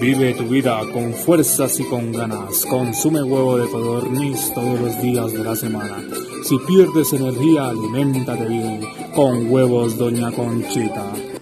Vive tu vida con fuerzas y con ganas. Consume huevo de codorniz todos los días de la semana. Si pierdes energía, alimentate bien con huevos Doña Conchita.